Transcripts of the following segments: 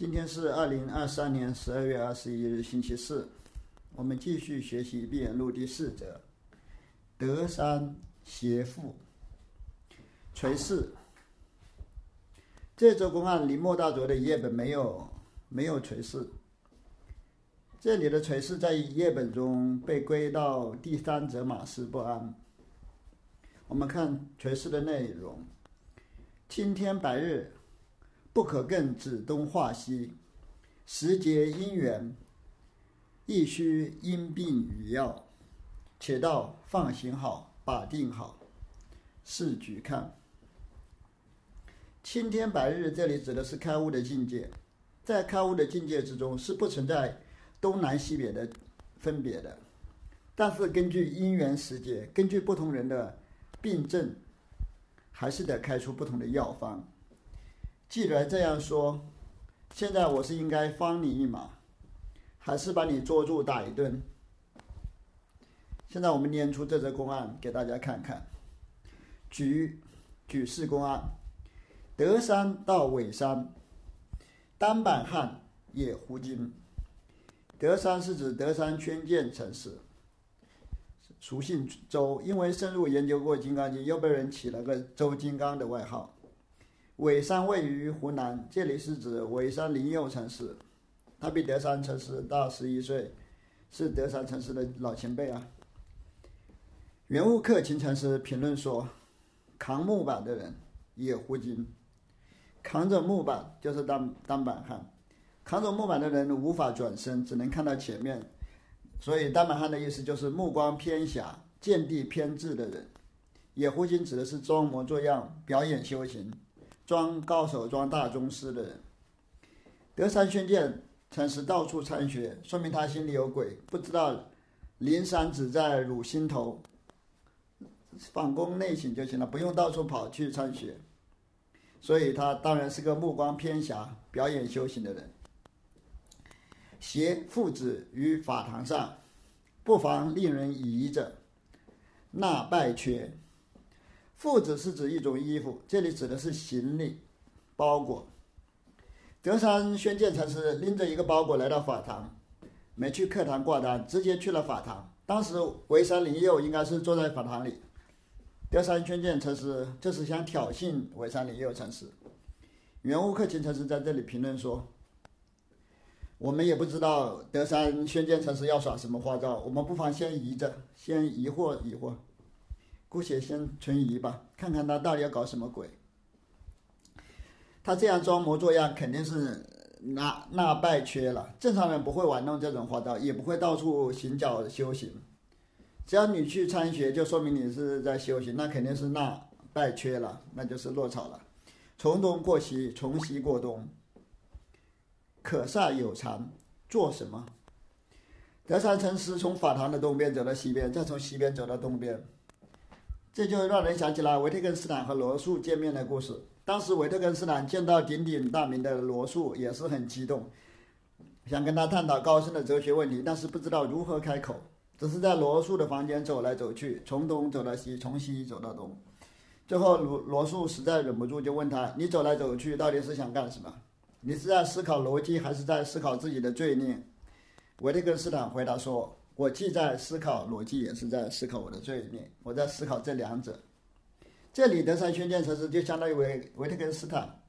今天是二零二三年十二月二十一日，星期四。我们继续学习《闭眼录》第四则：德山邪父垂氏。这则公案，林莫大佐的页本没有没有垂氏。这里的垂氏在页本中被归到第三则马氏不安。我们看垂氏的内容：青天白日。不可更指东画西，时节因缘，亦须因病与药。且道放行好，把定好。试举看，青天白日，这里指的是开悟的境界。在开悟的境界之中，是不存在东南西北的分别的。但是根据因缘时节，根据不同人的病症，还是得开出不同的药方。既然这样说，现在我是应该放你一马，还是把你捉住打一顿？现在我们念出这则公案给大家看看。举举世公案：德山到尾山，单板汉也胡金。德山是指德山宣鉴城市，俗姓周，因为深入研究过《金刚经》，又被人起了个“周金刚”的外号。尾山位于湖南，这里是指尾山灵佑城市，他比德山城市大十一岁，是德山城市的老前辈啊。原物克勤城市评论说，扛木板的人也胡金，扛着木板就是单单板汉，扛着木板的人无法转身，只能看到前面，所以单板汉的意思就是目光偏狭、见地偏执的人。野狐精指的是装模作样、表演修行。装高手、装大宗师的人，德山宣鉴曾是到处参学，说明他心里有鬼，不知道灵山只在汝心头，反攻内省就行了，不用到处跑去参学。所以他当然是个目光偏狭、表演修行的人。携父子于法堂上，不妨令人疑者，那拜缺。父子是指一种衣服，这里指的是行李、包裹。德山宣鉴禅师拎着一个包裹来到法堂，没去课堂挂单，直接去了法堂。当时维山灵佑应该是坐在法堂里，德山宣鉴禅师这是想挑衅维山灵佑禅师。圆悟克勤禅师在这里评论说：“我们也不知道德山宣鉴禅师要耍什么花招，我们不妨先疑着，先疑惑疑惑。”姑且先存疑吧，看看他到底要搞什么鬼。他这样装模作样，肯定是那那败缺了。正常人不会玩弄这种花招，也不会到处行脚修行。只要你去参学，就说明你是在修行，那肯定是那败缺了，那就是落草了。从东过西，从西过东，可煞有常，做什么？德山禅师从法堂的东边走到西边，再从西边走到东边。这就让人想起了维特根斯坦和罗素见面的故事。当时维特根斯坦见到鼎鼎大名的罗素，也是很激动，想跟他探讨高深的哲学问题，但是不知道如何开口，只是在罗素的房间走来走去，从东走到西，从西走到东。最后罗罗素实在忍不住，就问他：“你走来走去，到底是想干什么？你是在思考逻辑，还是在思考自己的罪孽？”维特根斯坦回答说。我既在思考逻辑，也是在思考我的罪孽。我在思考这两者。这里德山宣鉴禅师就相当于维维特根斯坦，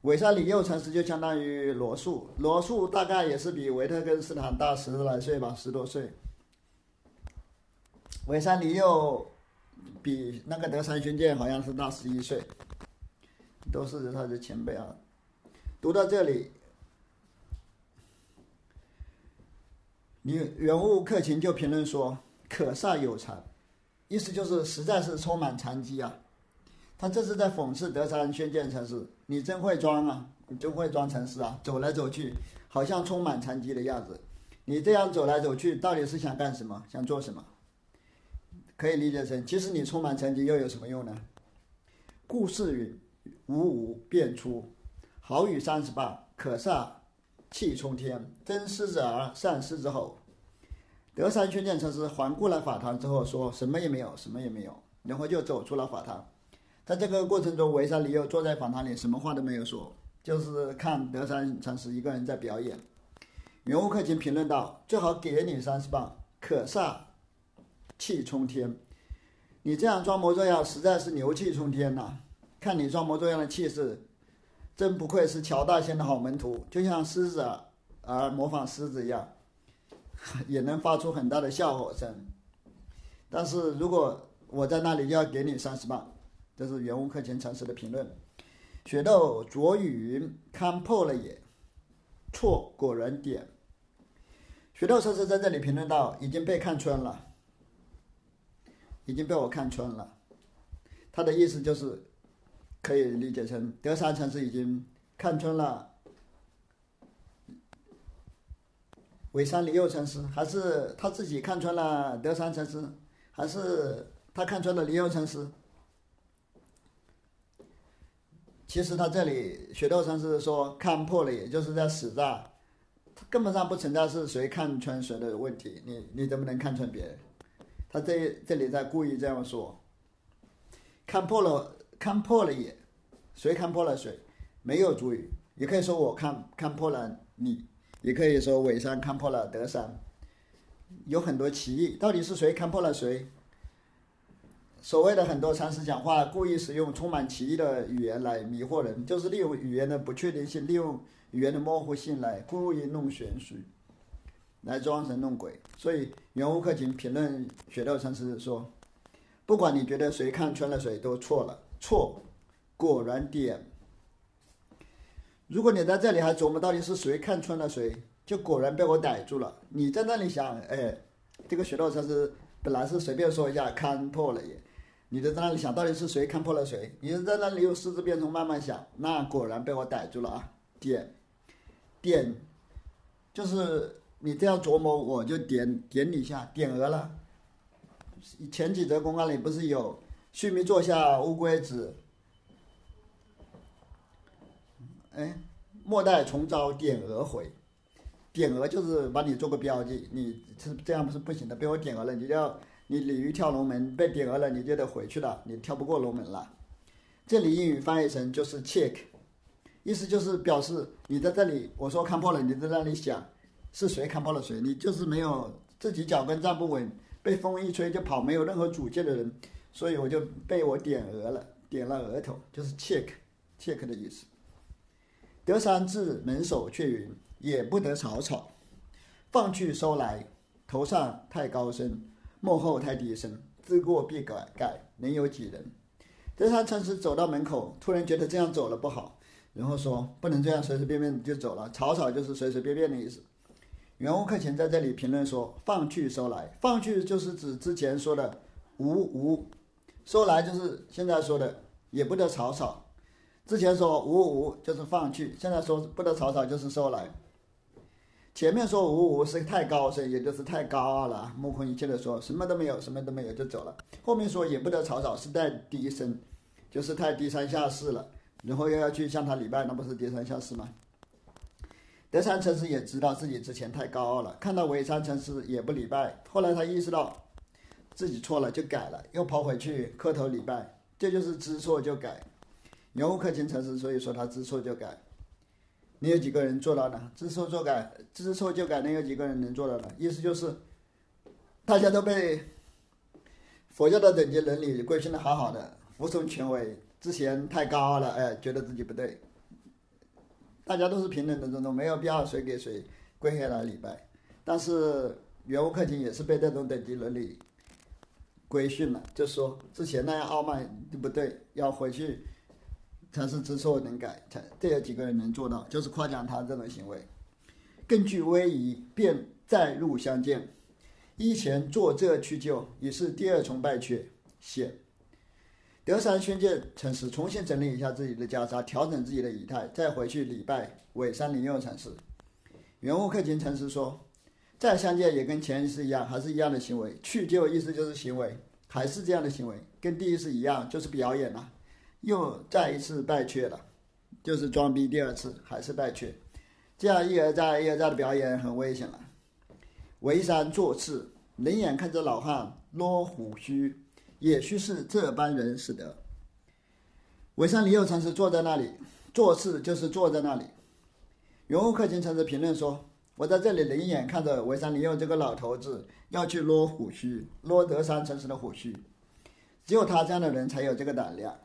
韦山里右禅师就相当于罗素。罗素大概也是比维特根斯坦大十来岁吧，十多岁。韦山里右比那个德山宣鉴好像是大十一岁，都是他的前辈啊。读到这里。你人物克勤就评论说：“可煞有残，意思就是实在是充满残疾啊。”他这是在讽刺德山宣鉴禅师：“你真会装啊，你真会装禅师啊，走来走去好像充满残疾的样子。你这样走来走去，到底是想干什么？想做什么？可以理解成，其实你充满残疾又有什么用呢？”故事云：“五五变出，好语三十八，可煞。”气冲天，真狮子耳，善狮子吼。德山宣鉴禅师环顾了法堂之后，说什么也没有，什么也没有，然后就走出了法堂。在这个过程中，维山里又坐在法堂里，什么话都没有说。就是看德山禅师一个人在表演。云悟克勤评论道：“最好给你三十棒，可煞气冲天。你这样装模作样，实在是牛气冲天呐！看你装模作样的气势，真不愧是乔大仙的好门徒，就像狮子而模仿狮子一样，也能发出很大的笑吼声。但是如果我在那里，要给你三十棒。”这是袁悟课前禅师的评论。雪豆着雨云看破了也，错果然点。雪豆禅师在这里评论到，已经被看穿了，已经被我看穿了。他的意思就是，可以理解成德山禅师已经看穿了尾山离佑禅师，还是他自己看穿了德山禅师，还是他看穿了离佑禅师？其实他这里雪豆禅师说看破了，也就是在使诈，根本上不存在是谁看穿谁的问题。你你怎么能看穿别人？他这这里在故意这样说，看破了，看破了也，谁看破了谁？没有主语，也可以说我看看破了你，也可以说伪山看破了德山，有很多歧义。到底是谁看破了谁？所谓的很多禅师讲话，故意使用充满歧义的语言来迷惑人，就是利用语言的不确定性，利用语言的模糊性来故意弄玄虚，来装神弄鬼。所以圆悟克勤评论雪道禅师说：“不管你觉得谁看穿了谁，都错了，错，果然点。如果你在这里还琢磨到底是谁看穿了谁，就果然被我逮住了。你在那里想，哎，这个雪道禅师本来是随便说一下，看破了也。”你就在那里想到底是谁看破了谁？你就在那里用四字变通慢慢想，那果然被我逮住了啊！点，点，就是你这样琢磨，我就点点你一下，点额了。前几则公案里不是有“须弥座下乌龟子”，哎，莫待重招点额回，点额就是把你做个标记，你是这样不是不行的，被我点额了，你就要。你鲤鱼跳龙门被点额了，你就得回去了，你跳不过龙门了。这里英语翻译成就是 check，意思就是表示你在这里，我说看破了，你在那里想是谁看破了谁，你就是没有自己脚跟站不稳，被风一吹就跑，没有任何主见的人，所以我就被我点额了，点了额头，就是 check，check 的意思。德山至门首却云，也不得草草，放去收来，头上太高深。幕后太低声，自过必改，改能有几人？德山禅师走到门口，突然觉得这样走了不好，然后说：“不能这样随随便便就走了。”草草就是随随便便的意思。袁悟克勤在这里评论说：“放去收来，放去就是指之前说的无无，收来就是现在说的也不得草草。之前说无无就是放弃，现在说不得草草就是收来。”前面说无无是太高深，也就是太高傲了，目空一切的说什么都没有，什么都没有就走了。后面说也不得草草，是太低声，就是太低三下四了。然后又要去向他礼拜，那不是低三下四吗？德山禅师也知道自己之前太高傲了，看到韦山禅师也不礼拜，后来他意识到自己错了，就改了，又跑回去磕头礼拜，这就是知错就改。袁悟克勤禅师所以说他知错就改。你有几个人做到呢？知错就改，知错就改，能有几个人能做到呢？意思就是，大家都被佛教的等级伦理规训的好好的，服从权威。之前太高傲了，哎，觉得自己不对。大家都是平等的，这种没有必要谁给谁跪下来礼拜。但是袁悟克勤也是被这种等级伦理规训了，就说之前那样傲慢就不对，要回去。才是知错能改，才这有几个人能做到？就是夸奖他这种行为，更具威仪，便再入相见，依前作这去就，已是第二重拜阙。显德山宣鉴禅师重新整理一下自己的袈裟，调整自己的仪态，再回去礼拜尾山灵佑禅师。圆悟克勤禅师说，再相见也跟前一次一样，还是一样的行为。去就意思就是行为，还是这样的行为，跟第一次一样，就是表演了。又再一次败却了，就是装逼第二次还是败却，这样一而再一而再的表演很危险了。为山坐次，冷眼看着老汉落胡须，也须是这般人使得。围山李有禅师坐在那里，做事就是坐在那里。云雾客卿曾是评论说：“我在这里冷眼看着维山林佑这个老头子要去撸虎须，撸德山城市的虎须，只有他这样的人才有这个胆量。”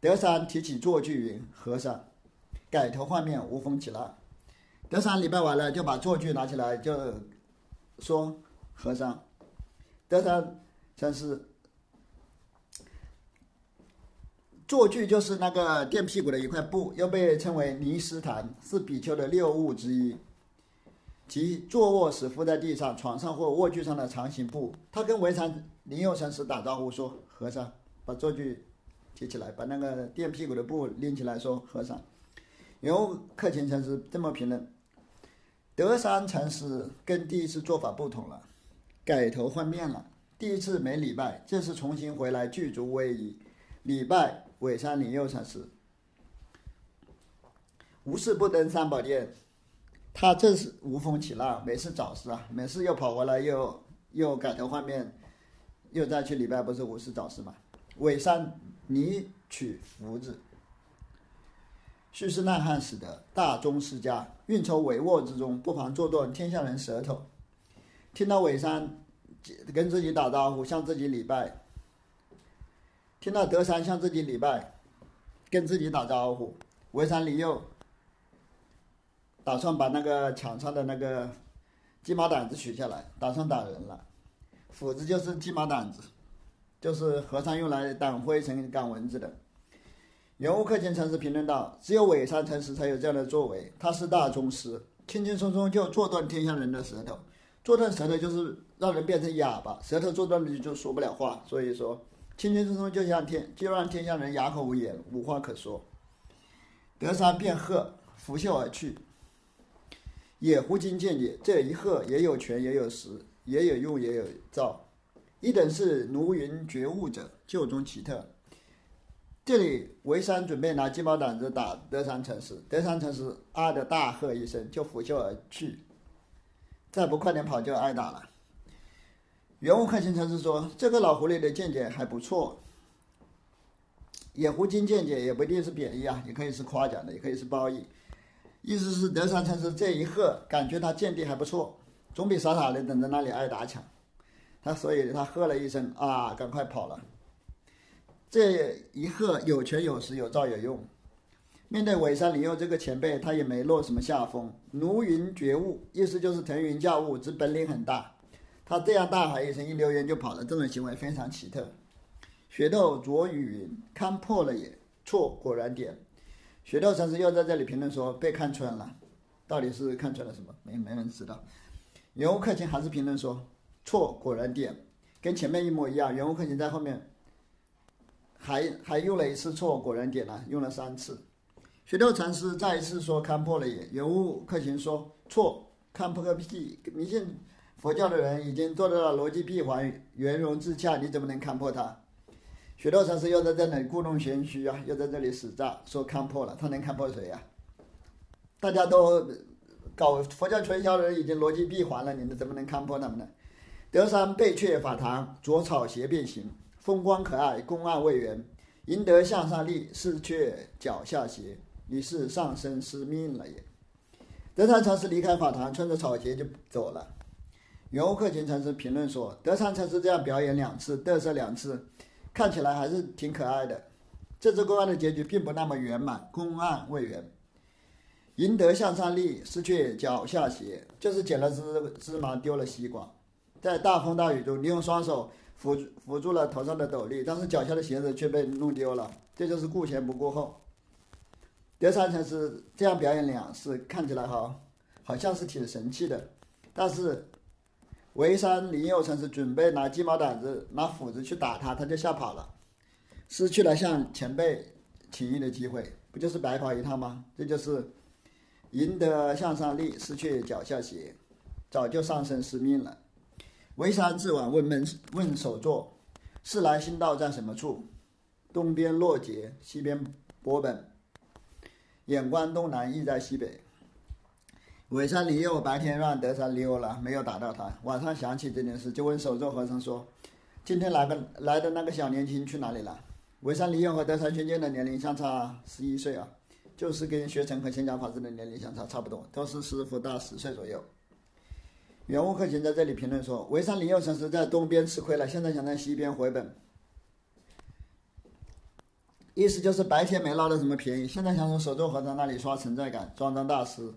德山提起坐具云：“和尚，改头换面，无风起浪。”德山礼拜完了，就把坐具拿起来，就说：“和尚。”德山禅师。坐具就是那个垫屁股的一块布，又被称为尼斯坛，是比丘的六物之一，即坐卧时敷在地上、床上或卧具上的长形布。他跟围禅灵佑禅师打招呼说：“和尚，把坐具提起来，把那个垫屁股的布拎起来。”说：“和尚。”然后克勤禅师这么评论：德山禅师跟第一次做法不同了，改头换面了。第一次没礼拜，这次重新回来具足威仪，礼拜。尾山灵佑禅师，无事不登三宝殿，他这是无风起浪，每次找事啊，每次又跑回来，又又改头换面，又再去礼拜，不是无事找事吗？尾山你取福字，蓄势难汉使得大宗世家，运筹帷幄之中，不妨做断天下人舌头。听到尾山跟自己打招呼，向自己礼拜。听到德山向自己礼拜，跟自己打招呼，伪山里又打算把那个墙上的那个鸡毛掸子取下来，打算打人了。斧子就是鸡毛掸子，就是和尚用来掸灰尘、赶蚊子的。原物克勤禅师评论道：“只有伪善禅师才有这样的作为，他是大宗师，轻轻松松就做断天下人的舌头。做断舌头就是让人变成哑巴，舌头做断了就说不了话。所以说。”轻轻松松就像天，就让天下人哑口无言，无话可说。德山便鹤，拂袖而去。也胡金见也，这一喝也有权也有实，也有用也有造。一等是奴云觉悟者，旧中奇特。这里维山准备拿鸡毛掸子打德山禅师，德山禅师啊的大喝一声，就拂袖而去。再不快点跑，就挨打了。原物看清禅师说：“这个老狐狸的见解还不错。野狐精见解也不一定是贬义啊，也可以是夸奖的，也可以是褒义。意思是德山禅师这一喝，感觉他见地还不错，总比傻傻的等在那里挨打强。他所以他喝了一声啊，赶快跑了。这一喝有权有势有造有用。面对尾山灵佑这个前辈，他也没落什么下风。奴云觉悟，意思就是腾云驾雾，之本领很大。”他这样大喊一声，一溜烟就跑了，这种行为非常奇特。雪豆卓语云：“看破了也，错果然点。”雪道禅师又在这里评论说：“被看穿了，到底是看穿了什么？没没人知道。”原物克勤还是评论说：“错果然点，跟前面一模一样。”原物克勤在后面还还用了一次“错果然点”了，用了三次。雪道禅师再一次说：“看破了也。”原物克勤说：“错，看破个屁！迷信。”佛教的人已经做到了逻辑闭环、圆融自洽，你怎么能看破他？许多禅师又在这里故弄玄虚啊，又在这里使诈，说看破了，他能看破谁呀？大家都搞佛教传销的人已经逻辑闭环了，你们怎么能看破他们呢？德山背却法堂，着草鞋变形，风光可爱，公案未圆，赢得向上立，是却脚下鞋，你是上身失命了也。德山禅师离开法堂，穿着草鞋就走了。原物克勤禅师评论说：“德山禅师这样表演两次，嘚瑟两次，看起来还是挺可爱的。这次公案的结局并不那么圆满，公案未圆。赢得向上力，失去脚下鞋，就是捡了芝芝麻丢了西瓜。在大风大雨中，你用双手扶扶住了头上的斗笠，但是脚下的鞋子却被弄丢了。这就是顾前不顾后。德山禅师这样表演两次，看起来好，好像是挺神气的，但是。”维山林佑成是准备拿鸡毛掸子、拿斧子去打他，他就吓跑了，失去了向前辈请益的机会，不就是白跑一趟吗？这就是赢得向上力，失去脚下鞋，早就上身失命了。维山自往问门问首座，是来新道在什么处？东边落结，西边波本，眼观东南，意在西北。尾山离佑白天让德山溜了，没有打到他。晚上想起这件事，就问守座和尚说：“今天来个来的那个小年轻去哪里了？”尾山离佑和德山宣鉴的年龄相差十一岁啊，就是跟学成和仙家法师的年龄相差差不多，都是师傅大十岁左右。圆悟克勤在这里评论说：“潍山灵佑禅师在东边吃亏了，现在想在西边回本。”意思就是白天没捞到什么便宜，现在想从手作和尚那里刷存在感。装张大师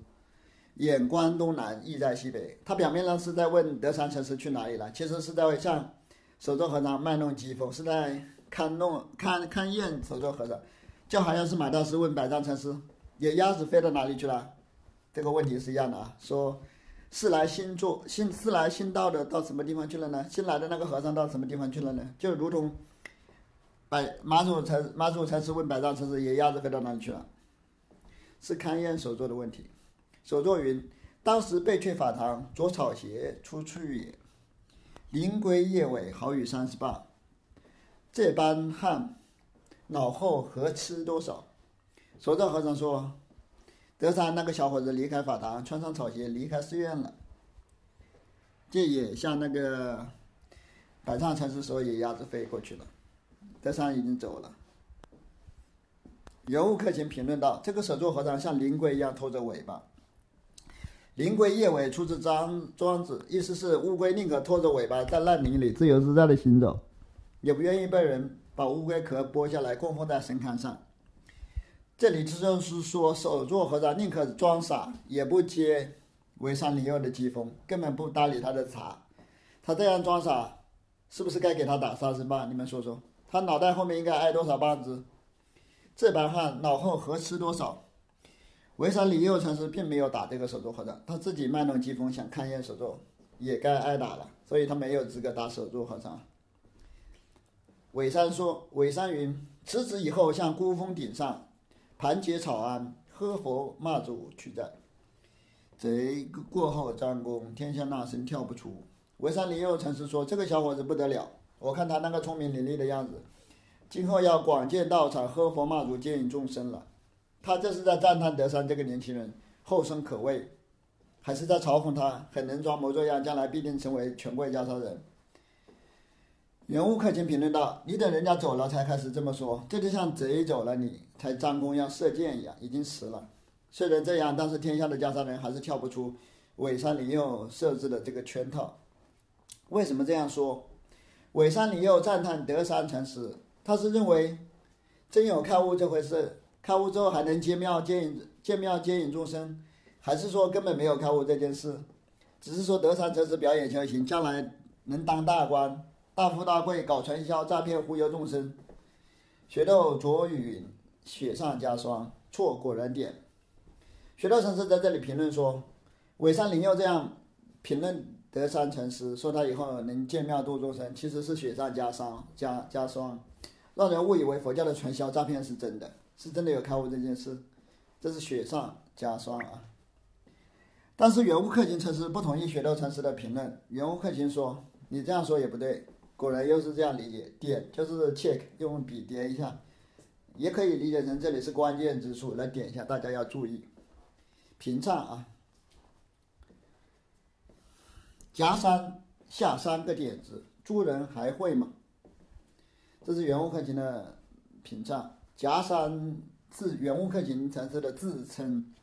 眼观东南，意在西北。他表面上是在问德山禅师去哪里了，其实是在向手作和尚卖弄机锋，是在看弄看看验手作和尚。就好像是马大师问百丈禅师：“野鸭子飞到哪里去了？”这个问题是一样的啊。说是来新做新是来新到的，到什么地方去了呢？新来的那个和尚到什么地方去了呢？就如同。百马祖禅马祖禅师问百丈禅师野鸭子飞到哪里去了？是勘验首座的问题。首座云：当时被却法堂，着草鞋出去也。灵龟夜尾，好雨三十八。这般汗，脑后何吃多少？首座和尚说：德山那个小伙子离开法堂，穿上草鞋离开寺院了。这也像那个百丈禅师说野鸭子飞过去了。德山已经走了。人物客卿评论道：“这个手座和尚像灵龟一样拖着尾巴。灵龟夜尾出自庄庄子，意思是乌龟宁可拖着尾巴在烂泥里自由自在的行走，也不愿意被人把乌龟壳剥下来供奉在神龛上。这里就是说，手座和尚宁可装傻，也不接为山灵佑的讥讽，根本不搭理他的茬。他这样装傻，是不是该给他打三十棒？你们说说。”他脑袋后面应该挨多少棒子？这般汉脑后何吃多少？潍山李佑禅师并没有打这个手镯和尚，他自己卖弄机锋想勘验手镯，也该挨打了，所以他没有资格打手镯和尚。尾山说：“尾山云，辞职以后向孤峰顶上盘结草庵，喝佛骂祖去在。贼过后张弓，天下那声跳不出。”潍山李佑禅师说：“这个小伙子不得了。”我看他那个聪明伶俐的样子，今后要广建道场，喝佛骂祖，接引众生了。他这是在赞叹德山这个年轻人后生可畏，还是在嘲讽他很能装模作样，将来必定成为权贵家超人？人物客卿评论道：“你等人家走了才开始这么说，这就像贼走了你才张弓要射箭一样，已经迟了。虽然这样，但是天下的家超人还是跳不出尾山灵佑设置的这个圈套。为什么这样说？”尾山里又赞叹德山禅师，他是认为真有开悟这回事，开悟之后还能接庙接引接庙接引众生，还是说根本没有开悟这件事，只是说德山禅师表演修行，将来能当大官、大富大贵，搞传销诈骗忽悠众生。雪豆着雨雪上加霜，错果然点。雪豆禅师在这里评论说，尾山灵佑这样评论。德山禅师说他以后能见庙度众生，其实是雪上加霜，加加霜，让人误以为佛教的传销诈骗是真的，是真的有开悟这件事，这是雪上加霜啊。但是原物克勤禅师不同意雪豆禅师的评论，原物克勤说你这样说也不对，果然又是这样理解，点就是 check，用笔点一下，也可以理解成这里是关键之处，来点一下，大家要注意，平唱啊。夹山下三个点子，诸人还会吗？这是原物克勤的评价。夹山是圆悟克勤禅师的自称。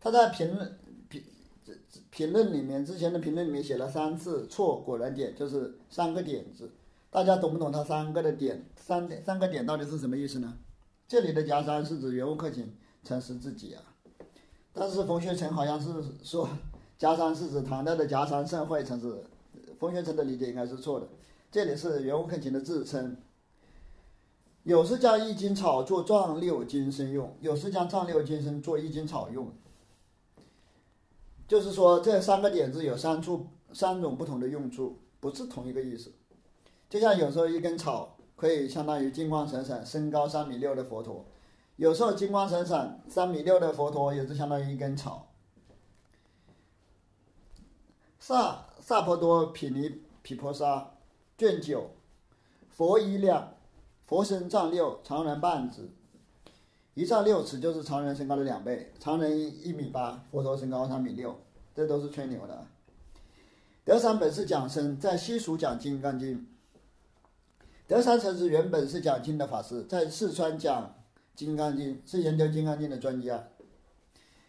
他在评论评这这评论里面，之前的评论里面写了三次错，果然点就是三个点子。大家懂不懂他三个的点？三点三个点到底是什么意思呢？这里的夹山是指圆悟克勤禅师自己啊，但是冯学成好像是说。夹山是指唐代的夹山盛会，城市，冯学成的理解应该是错的。这里是圆悟克勤的自称。有时将一斤草做壮六斤身用，有时将壮六斤身做一斤草用。就是说，这三个点子有三处三种不同的用处，不是同一个意思。就像有时候一根草可以相当于金光闪闪、身高三米六的佛陀，有时候金光闪闪三米六的佛陀也是相当于一根草。萨萨婆多毗尼毗婆沙卷九，佛一量，佛身丈六，常人半指，一丈六尺就是常人身高的两倍，常人一米八，佛陀身高三米六，这都是吹牛的。德山本是讲僧，在西蜀讲金刚经。德山禅师原本是讲经的法师，在四川讲金刚经》，是研究《金刚经》的专家。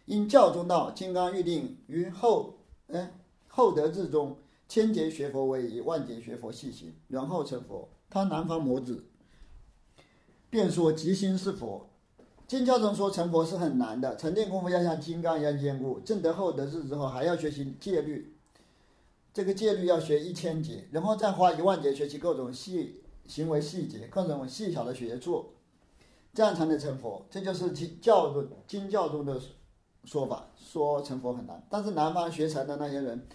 因教中道，金刚预定于后，哎，后德至中，千劫学佛为以万劫学佛细行，然后成佛。他南方魔子，便说即心是佛。经教中说成佛是很难的，沉淀功夫要像金刚一样坚固。正得厚德智之后，还要学习戒律，这个戒律要学一千节，然后再花一万节学习各种细行为细节、各种细小的学处，这样才能成佛。这就是经教中经教中的说法，说成佛很难。但是南方学禅的那些人，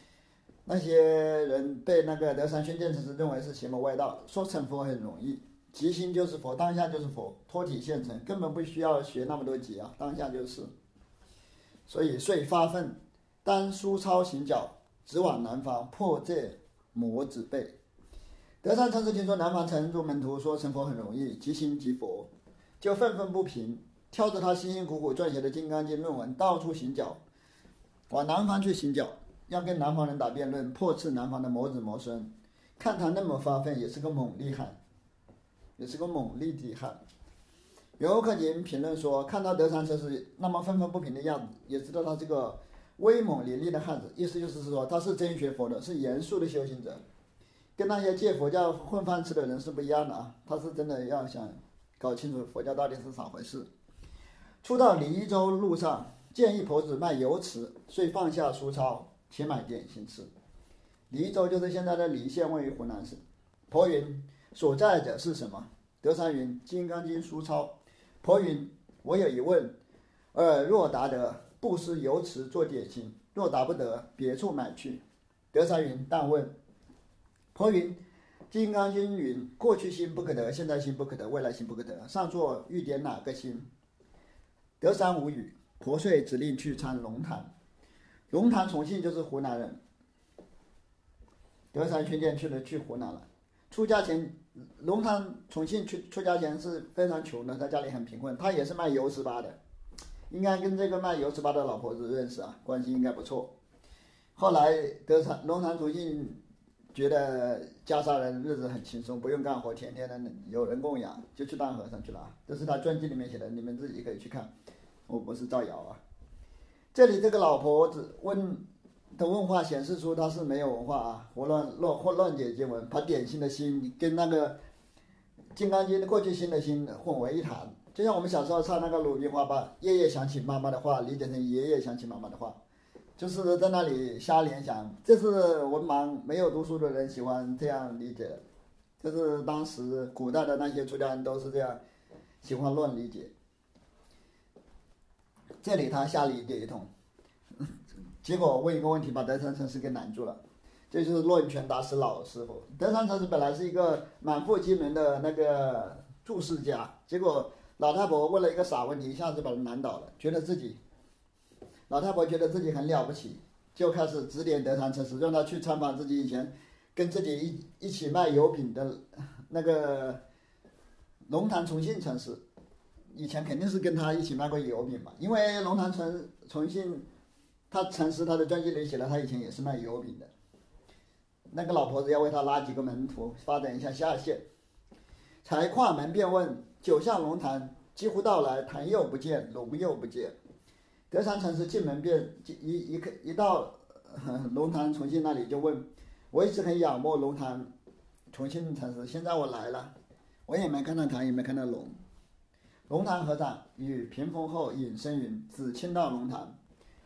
那些人被那个德山宣鉴禅师认为是邪魔外道，说成佛很容易。即心就是佛，当下就是佛，脱体现成，根本不需要学那么多节啊，当下就是。所以遂发愤，当书抄行脚，直往南方破这魔子背。德山禅师听说南方城中门徒说成佛很容易，即心即佛，就愤愤不平，挑着他辛辛苦苦撰写的《金刚经》论文，到处行脚，往南方去行脚，要跟南方人打辩论，破斥南方的魔子魔孙。看他那么发奋，也是个猛厉害。也是个猛力的汉。游客您评论说，看到德山禅师那么愤愤不平的样子，也知道他这个威猛凌厉的汉子。意思就是说，他是真学佛的，是严肃的修行者，跟那些借佛教混饭吃的人是不一样的啊。他是真的要想搞清楚佛教到底是咋回事。初到黎州路上，见一婆子卖油糍，遂放下书抄，且买点心吃。黎州就是现在的黎县，位于湖南省。婆云。所在者是什么？德山云《金刚经》书抄。婆云：我有一问，呃，若答得，布施油池做点心；若答不得，别处买去。德山云：但问。婆云：《金刚经》云：过去心不可得，现在心不可得，未来心不可得。上座欲点哪个心？德山无语。婆遂指令去参龙潭。龙潭重庆就是湖南人。德山宣鉴去了，去湖南了。出家前。龙潭重庆出出家前是非常穷的，他家里很贫困，他也是卖油糍粑的，应该跟这个卖油糍粑的老婆子认识啊，关系应该不错。后来德山龙潭重庆觉得袈裟人日子很轻松，不用干活，天天的有人供养，就去当和尚去了。这是他传记里面写的，你们自己可以去看，我不是造谣啊。这里这个老婆子问。的问话显示出他是没有文化啊，胡乱乱或乱解经文，把典型的心跟那个《金刚经》的过去心的心混为一谈。就像我们小时候唱那个鲁冰花把夜夜想起妈妈的话，理解成爷爷想起妈妈的话，就是在那里瞎联想。这是文盲没有读书的人喜欢这样理解，就是当时古代的那些出家人都是这样，喜欢乱理解。这里他瞎理解一通。结果问一个问题，把德山禅师给难住了。这就是论拳大师老师傅。德山禅师本来是一个满腹经纶的那个注释家，结果老太婆问了一个傻问题，一下子把他难倒了，觉得自己，老太婆觉得自己很了不起，就开始指点德山禅师，让他去参访自己以前跟自己一一起卖油饼的那个龙潭重庆禅师，以前肯定是跟他一起卖过油饼嘛，因为龙潭重重庆。他禅师他的传记里写了，他以前也是卖油饼的。那个老婆子要为他拉几个门徒，发展一下下线。才跨门便问：九下龙潭，几乎到来，潭又不见，龙又不见。德山禅师进门便一一一到 龙潭重庆那里就问：我一直很仰慕龙潭重庆禅师，现在我来了，我也没看到潭，也没看到龙。龙潭和尚与屏风后隐身云：只听到龙潭。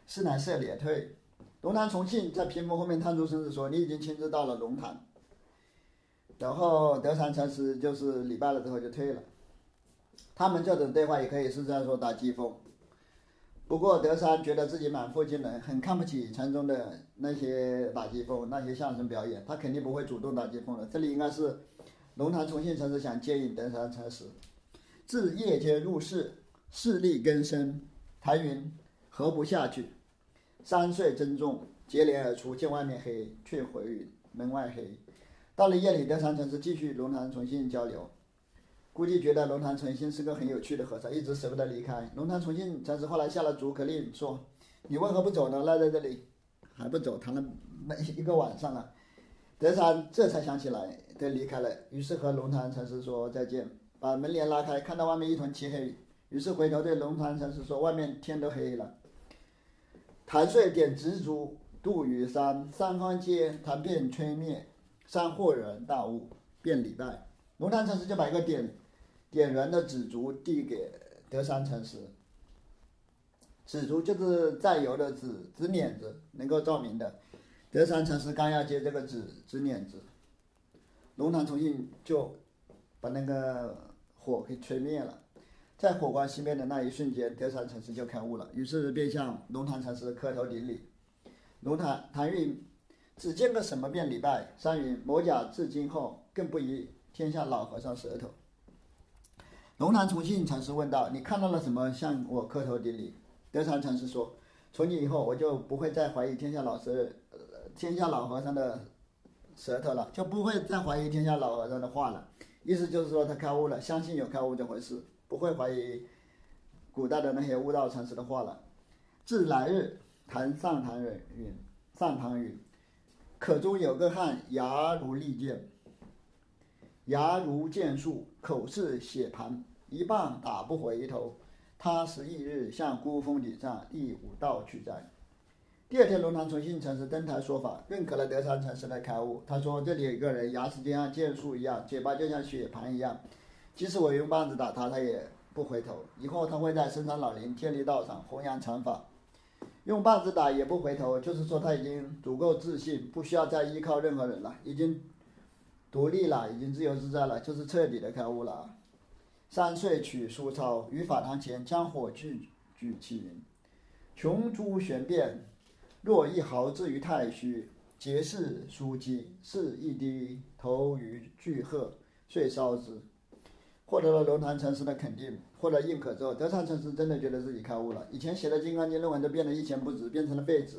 是乃是列退，龙潭重庆在屏风后面探出身子说：“你已经亲自到了龙潭。”然后德山禅师就是礼拜了之后就退了。他们这种对话也可以是在说打机锋。不过德山觉得自己满腹经纶，很看不起禅宗的那些打机锋、那些相声表演，他肯定不会主动打机锋的。这里应该是龙潭重庆禅师想接引德山禅师。自夜间入室，势力根深，谭云何不下去。三岁珍重，接连而出，见外面黑，却回门外黑。到了夜里，德山禅师继续龙潭重庆交流，估计觉得龙潭重庆是个很有趣的和尚，一直舍不得离开。龙潭重庆禅师后来下了逐客令，说：“你为何不走呢？赖在这里还不走，谈了没一个晚上了。”德山这才想起来，得离开了，于是和龙潭禅师说再见，把门帘拉开，看到外面一团漆黑，于是回头对龙潭禅师说：“外面天都黑了。”潭遂点执烛渡于山，三方皆潭便吹灭，山豁然大悟，便礼拜。龙潭禅师就把一个点点燃的纸烛递给德山禅师。纸烛就是在油的纸纸捻子，能够照明的。德山禅师刚要接这个纸纸捻子，龙潭重庆就把那个火给吹灭了。在火光熄灭的那一瞬间，德山禅师就开悟了，于是便向龙潭禅师磕头顶礼。龙潭谭云只见个什么便礼拜。山云魔甲至今后，更不宜天下老和尚舌头。龙潭重庆禅师问道：“你看到了什么？向我磕头顶礼？”德山禅师说：“从今以后，我就不会再怀疑天下老师。”天下老和尚的舌头了，就不会再怀疑天下老和尚的话了。意思就是说，他开悟了，相信有开悟这回事，不会怀疑古代的那些悟道禅师的话了。自来日，谈上堂人云：上堂云，可中有个汉，牙如利剑，牙如剑树，口似血盘，一棒打不回头。他十一日向孤峰顶上，亦无道去哉。第二天，龙潭重庆禅师登台说法，认可了德山禅师的开悟。他说：“这里有个人，牙齿就像剑树一样，嘴巴就像血盘一样，即使我用棒子打他，他也不回头。以后他会在深山老林、天理道上弘扬禅法，用棒子打也不回头，就是说他已经足够自信，不需要再依靠任何人了，已经独立了，已经自由自在了，就是彻底的开悟了。”三岁取书抄，于法堂前将火炬举起云：“琼珠玄变。”若一毫至于太虚，皆是书籍，是一滴投于巨壑，遂烧之。获得了龙潭禅师的肯定，获得认可之后，德山禅师真的觉得自己开悟了。以前写的《金刚经》论文都变得一钱不值，变成了废纸。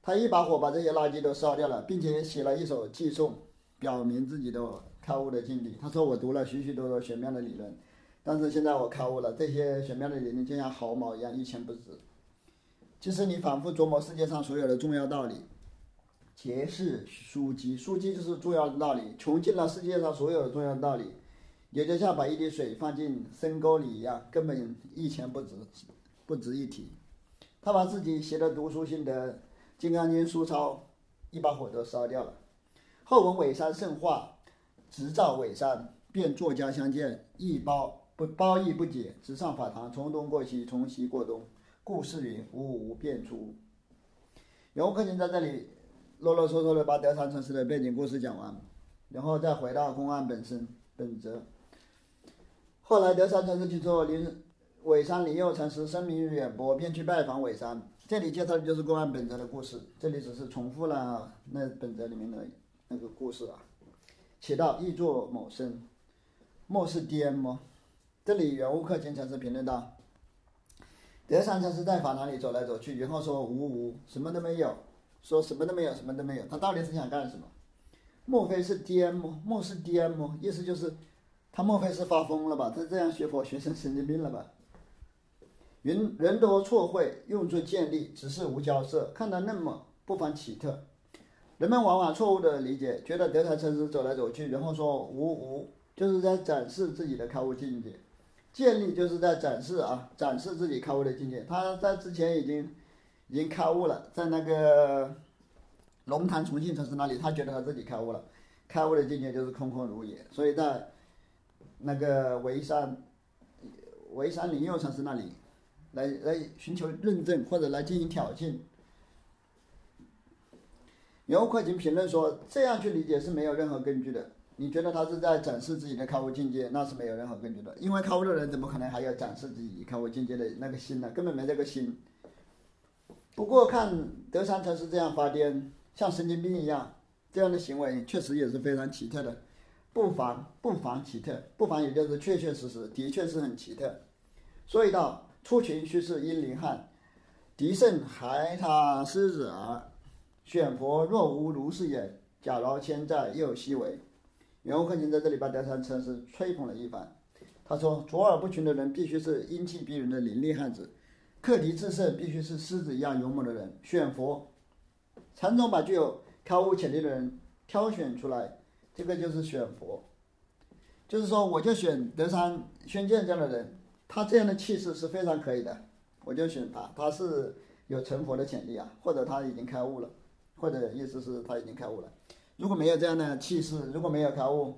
他一把火把这些垃圾都烧掉了，并且写了一首寄颂，表明自己的开悟的境地。他说：“我读了许许多多玄妙的理论，但是现在我开悟了，这些玄妙的理论就像毫毛一样，一钱不值。”其实你反复琢磨世界上所有的重要道理，皆是枢机。枢机就是重要的道理，穷尽了世界上所有的重要的道理，也就像把一滴水放进深沟里一样，根本一钱不值，不值一提。他把自己写的读书心得《金刚经》书抄，一把火都烧掉了。后闻尾山圣化，直照尾山，便作家相见，一包不包义不解，直上法堂，从东过西，从西过东。故事云无无变出，然后客卿在这里啰啰嗦嗦的把德山禅师的背景故事讲完，然后再回到公案本身本则。后来德山禅师去做林尾山林佑禅师声名远播，便去拜访尾山。这里介绍的就是公案本则的故事，这里只是重复了那本则里面的那个故事啊。写道：易作某生，莫是颠么？这里原悟客卿禅师评论道。德山禅师在法堂里走来走去，然后说：“无无，什么都没有。”说什么都没有，什么都没有。他到底是想干什么？莫非是颠么？莫是颠么？意思就是，他莫非是发疯了吧？他这样学佛，学成神经病了吧？人人多错会，用作建立，只是无交涉，看得那么不妨奇特。人们往往错误的理解，觉得德才禅师走来走去，然后说“无无”，就是在展示自己的开悟境界。建立就是在展示啊，展示自己开悟的境界。他在之前已经已经开悟了，在那个龙潭重庆城市那里，他觉得他自己开悟了，开悟的境界就是空空如也。所以在那个维山维山灵佑禅师那里，来来寻求认证或者来进行挑衅。刘克勤评论说：“这样去理解是没有任何根据的。”你觉得他是在展示自己的开悟境界，那是没有任何根据的。因为开悟的人怎么可能还要展示自己开悟境界的。那个心呢？根本没这个心。不过看德山禅师这样发癫，像神经病一样，这样的。行为确实也是非常奇特的，不妨不妨奇特，不妨也就是确确实实，的确是很奇特。所以道出群须是因灵汉，敌胜还他狮子耳。选佛若无如是也，假劳千载又希为。袁悟克勤在这里把德山禅师吹捧了一番。他说：“卓尔不群的人必须是英气逼人的伶俐汉子，克敌制胜必须是狮子一样勇猛的人。选佛，禅宗把具有开悟潜力的人挑选出来，这个就是选佛。就是说，我就选德山宣鉴这样的人，他这样的气势是非常可以的，我就选他，他是有成佛的潜力啊，或者他已经开悟了，或者意思是他已经开悟了。如果没有这样的气势，如果没有开悟，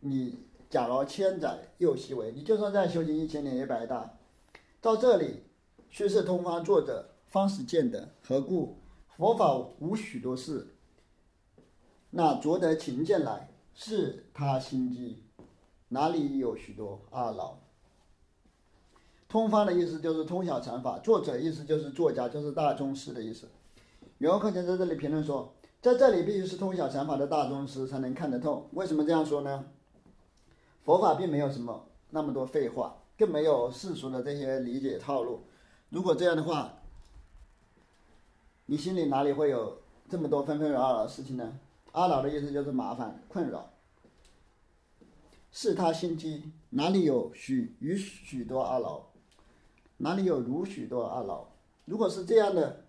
你假如千载又稀为，你就算再修行一千年也白搭。到这里，虚是通方作者方始见的，何故？佛法无许多事，那着得勤见来，是他心机，哪里有许多二老？通方的意思就是通晓禅法，作者意思就是作家，就是大宗师的意思。袁克勤在这里评论说，在这里必须是通晓禅法的大宗师才能看得透。为什么这样说呢？佛法并没有什么那么多废话。更没有世俗的这些理解套路。如果这样的话，你心里哪里会有这么多纷纷扰扰的事情呢？阿扰的意思就是麻烦、困扰。是他心机，哪里有许与许多阿劳？哪里有如许多阿劳？如果是这样的，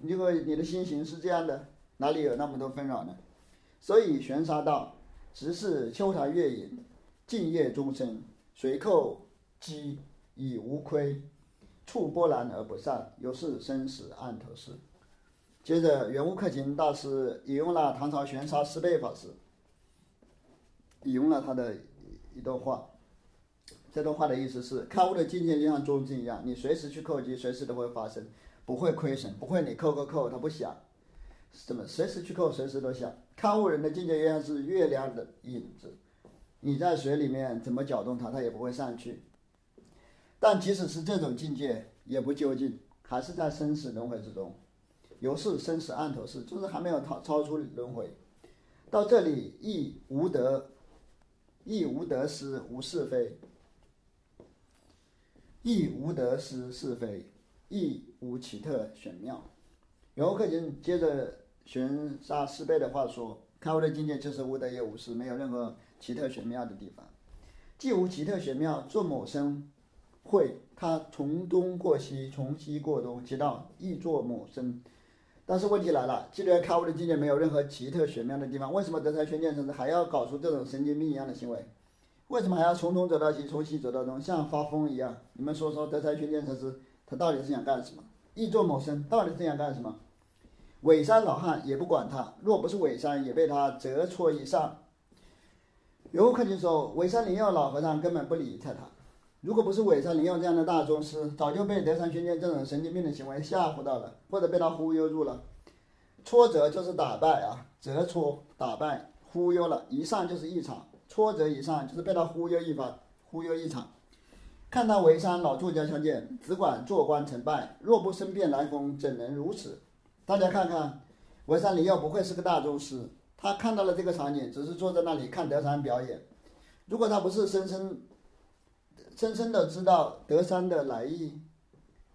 如果你的心行是这样的，哪里有那么多纷扰呢？所以玄沙道，直是秋潭月影，静夜钟声，随寇。积以无亏，触波澜而不散，犹是生死暗头事。接着，圆悟克勤大师引用了唐朝玄沙师贝法师引用了他的一段话。这段话的意思是：开悟的境界就像中金一样，你随时去扣击，随时都会发生，不会亏损，不会你扣扣扣，它不响，怎么随时去扣，随时都响。开悟人的境界就像是月亮的影子，你在水里面怎么搅动它，它也不会上去。但即使是这种境界，也不究竟，还是在生死轮回之中。由是生死暗头事，就是还没有超超出轮回。到这里亦无得，亦无得失，无是非；亦无得失是非，亦无奇特玄妙。游客人接着玄沙师辈的话说：开悟的境界就是无得也无失，没有任何奇特玄妙的地方。既无奇特玄妙，做某生。会，他从东过西，从西过东，直到亦作某生。但是问题来了，既然开悟的境界没有任何奇特玄妙的地方，为什么德才宣见城市还要搞出这种神经病一样的行为？为什么还要从东走到西，从西走到东，像发疯一样？你们说说，德才宣见城市他到底是想干什么？亦作某生到底是想干什么？伪山老汉也不管他，若不是伪山，也被他折戳一上。游客就说，伪山灵药老和尚根本不理睬他。如果不是伪山林佑这样的大宗师，早就被德山宣鉴这种神经病的行为吓唬到了，或者被他忽悠住了。挫折就是打败啊，折挫打败，忽悠了一上就是一场，挫折一上就是被他忽悠一番，忽悠一场。看到伪山老作家相见，只管做官成败，若不生变来风，怎能如此？大家看看，伪山林佑不会是个大宗师，他看到了这个场景，只是坐在那里看德山表演。如果他不是深深。深深的知道德山的来意，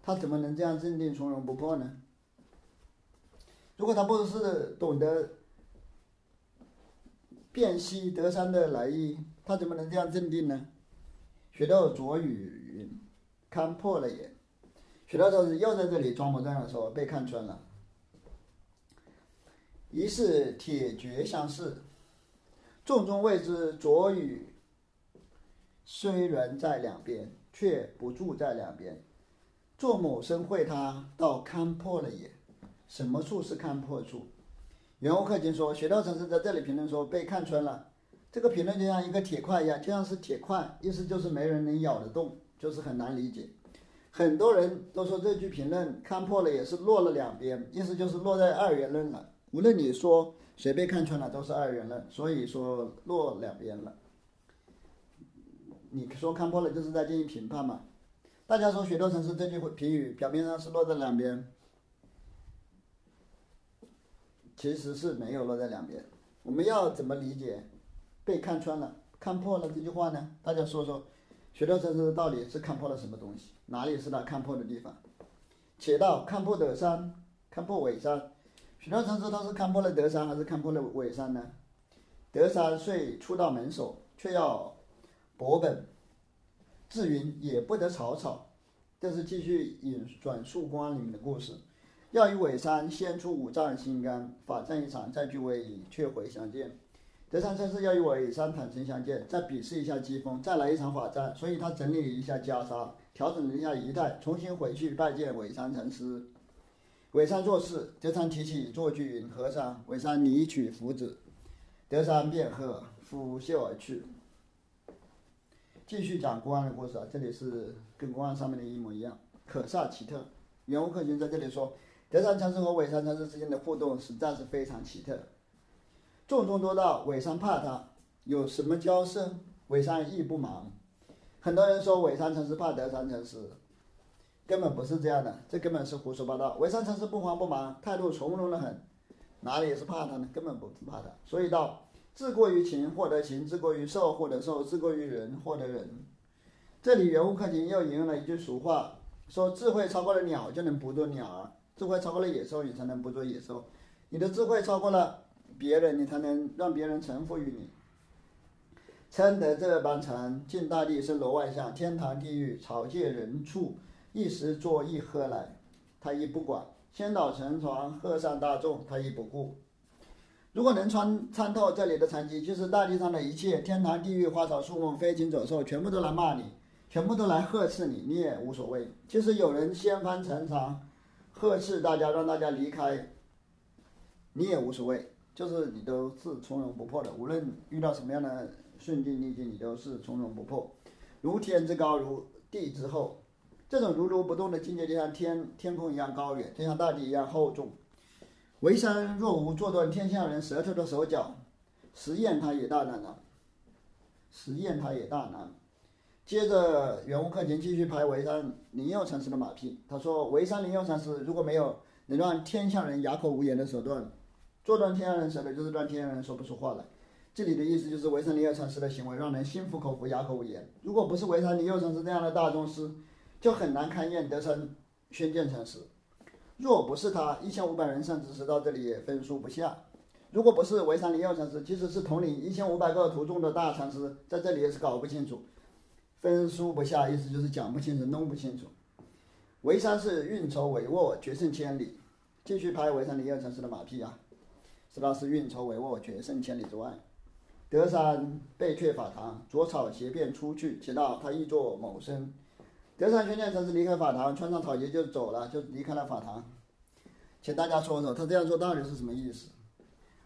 他怎么能这样镇定从容不迫呢？如果他不是懂得辨析德山的来意，他怎么能这样镇定呢？学到卓语云：“看破了也。”学到这是又在这里装模作样的说被看穿了。疑是铁绝相似，众中未之卓语。虽然在两边，却不住在两边。做某生会他，到看破了也。什么处是看破处？袁悟克经说，学道禅师在这里评论说被看穿了。这个评论就像一个铁块一样，就像是铁块，意思就是没人能咬得动，就是很难理解。很多人都说这句评论看破了也是落了两边，意思就是落在二元论了。无论你说谁被看穿了，都是二元论，所以说落两边了。你说看破了，就是在进行评判嘛？大家说雪多城市这句评语表面上是落在两边，其实是没有落在两边。我们要怎么理解被看穿了、看破了这句话呢？大家说说，雪多城市到底是看破了什么东西？哪里是他看破的地方？且道看破德山，看破伪山，许多城市他是看破了德山，还是看破了伪山呢？德山虽出到门首，却要。博本，志云也不得草草。这是继续引转述光里面的故事。要与尾山先出五丈心肝，法战一场，再聚为却回相见。德山城市要与尾山坦诚相见，再比试一下机锋，再来一场法战，所以他整理了一下袈裟，调整了一下仪态，重新回去拜见尾山禅师。尾山做事，德山提起坐具云：“和尚。”尾山拟取福子，德山便喝，拂袖而去。继续讲公安的故事啊，这里是跟公安上面的一模一样，可煞奇特。袁无克勤在这里说，德山禅师和尾山禅师之间的互动实在是非常奇特。众众多道，尾山怕他，有什么交涉？尾山亦不忙。很多人说尾山禅师怕德山禅师，根本不是这样的，这根本是胡说八道。尾山禅师不慌不忙，态度从容的很，哪里是怕他呢？根本不是怕他。所以到，自过于情获得情，自过于寿获得寿，自过于人获得人。这里袁无克勤又引用了一句俗话，说智慧超过了鸟就能捕捉鸟儿，智慧超过了野兽你才能捕捉野兽。你的智慧超过了。别人，你才能让别人臣服于你。称得这般禅，尽大地生罗万象，天堂地狱、草芥人畜，一时作一喝来，他亦不管；先导沉船，喝上大众，他亦不顾。如果能穿参透这里的禅机，就是大地上的一切天堂、地狱、花草树木、飞禽走兽，全部都来骂你，全部都来呵斥你，你也无所谓。就是有人掀翻城墙，呵斥大家，让大家离开，你也无所谓。就是你都是从容不迫的，无论遇到什么样的顺境逆境，你都是从容不迫，如天之高，如地之厚。这种如如不动的境界，就像天天空一样高远，就像大地一样厚重。为山若无做断天下人舌头的手脚，实验他也大难了。实验他也大难。接着袁无克勤继续拍为山灵佑禅师的马屁，他说：为山灵佑禅师如果没有能让天下人哑口无言的手段。做断天下人舌头，就是断天下人说不出话来。这里的意思就是，维山灵佑禅师的行为让人心服口服、哑口无言。如果不是维山灵佑禅师这样的大宗师，就很难勘验德山宣鉴禅师。若不是他，一千五百人上知识到这里也分数不下。如果不是维山尼佑禅师，即使是统领一千五百个徒众的大禅师，在这里也是搞不清楚，分数不下，意思就是讲不清楚、弄不清楚。维山是运筹帷幄、决胜千里，继续拍维山尼佑禅师的马屁啊！知道是运筹帷幄，决胜千里之外。德山被却法堂，着草鞋便出去。且道他亦作某生。德山宣鉴禅师离开法堂，穿上草鞋就走了，就离开了法堂。请大家说说，他这样做到底是什么意思？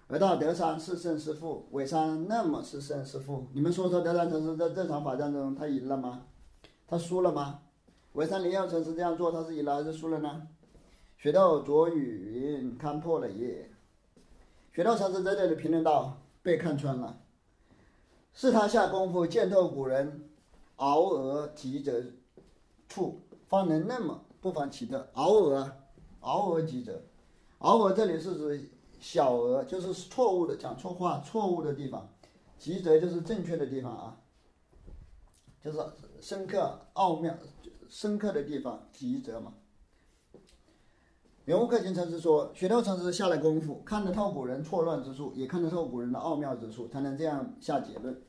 而道德山是胜是负？尾山那么是胜是负？你们说说，德山禅师在这场法战中，他赢了吗？他输了吗？尾山灵耀禅师这样做，他是赢了还是输了呢？雪道卓雨云看破了也。雪道禅师在这里评论道：“被看穿了，是他下功夫见透古人熬鹅吉则处，方能那么不妨奇特。熬鹅，熬鹅吉则，熬鹅这里是指小鹅，就是错误的讲错话、错误的地方；吉则就是正确的地方啊，就是深刻奥妙、深刻的地方，吉则嘛。”袁无克勤禅师说：“雪道禅师下了功夫，看得透古人错乱之处，也看得透古人的奥妙之处，才能这样下结论。”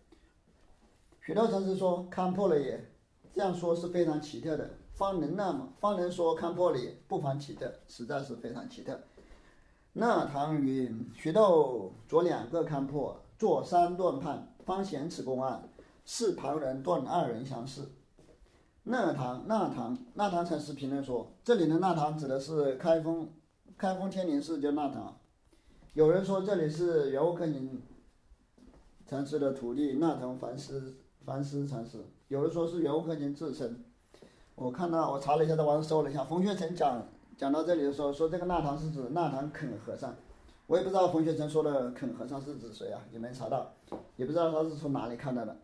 雪道禅师说：“看破了也，这样说是非常奇特的。方能那么，方能说看破了也，不妨奇特，实在是非常奇特。”那唐云雪道着两个看破，坐三段判，方显此公案，是旁人断二人相似。那唐，那唐，那唐禅师评论说：“这里的那唐指的是开封，开封天宁寺叫纳唐。有人说这里是袁无克勤禅师的徒弟那唐梵师，梵师禅师。有人说是袁无克勤自称。我看到，我查了一下，在网上搜了一下，冯学成讲讲到这里的时候，说这个纳唐是指纳唐肯和尚。我也不知道冯学成说的肯和尚是指谁啊，也没查到，也不知道他是从哪里看到的。”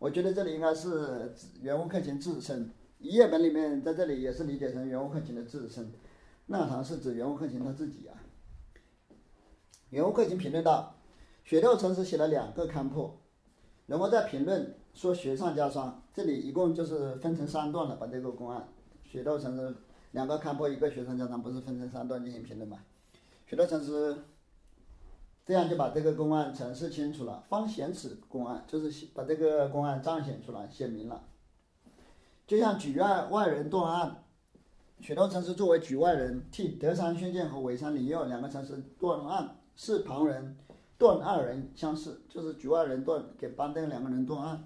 我觉得这里应该是袁无克勤自称，一页本里面在这里也是理解成袁无克勤的自称，那堂是指袁无克勤他自己啊。袁无克勤评论道：“雪道禅师写了两个勘破，然后在评论说雪上加霜。这里一共就是分成三段了，把这个公案，雪道禅师两个看破，一个雪上加霜，不是分成三段进行评论吗？雪道禅师。”这样就把这个公案阐释清楚了，方显此公案，就是把这个公案彰显出来、写明了。就像局外外人断案，雪道禅师作为局外人，替德山宣鉴和尾山灵佑两个禅师断案，是旁人断二人相似，就是局外人断给班登两个人断案。